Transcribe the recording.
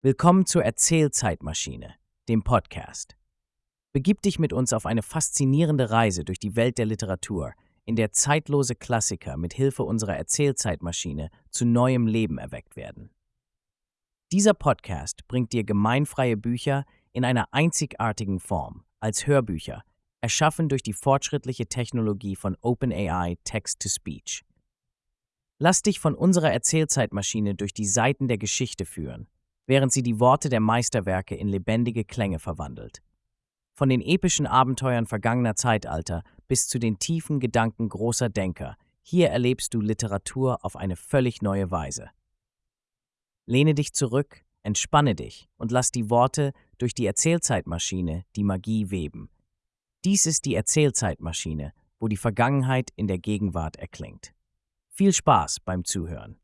Willkommen zur Erzählzeitmaschine, dem Podcast. Begib dich mit uns auf eine faszinierende Reise durch die Welt der Literatur, in der zeitlose Klassiker mit Hilfe unserer Erzählzeitmaschine zu neuem Leben erweckt werden. Dieser Podcast bringt dir gemeinfreie Bücher in einer einzigartigen Form, als Hörbücher, erschaffen durch die fortschrittliche Technologie von OpenAI Text-to-Speech. Lass dich von unserer Erzählzeitmaschine durch die Seiten der Geschichte führen während sie die Worte der Meisterwerke in lebendige Klänge verwandelt. Von den epischen Abenteuern vergangener Zeitalter bis zu den tiefen Gedanken großer Denker, hier erlebst du Literatur auf eine völlig neue Weise. Lehne dich zurück, entspanne dich und lass die Worte durch die Erzählzeitmaschine die Magie weben. Dies ist die Erzählzeitmaschine, wo die Vergangenheit in der Gegenwart erklingt. Viel Spaß beim Zuhören.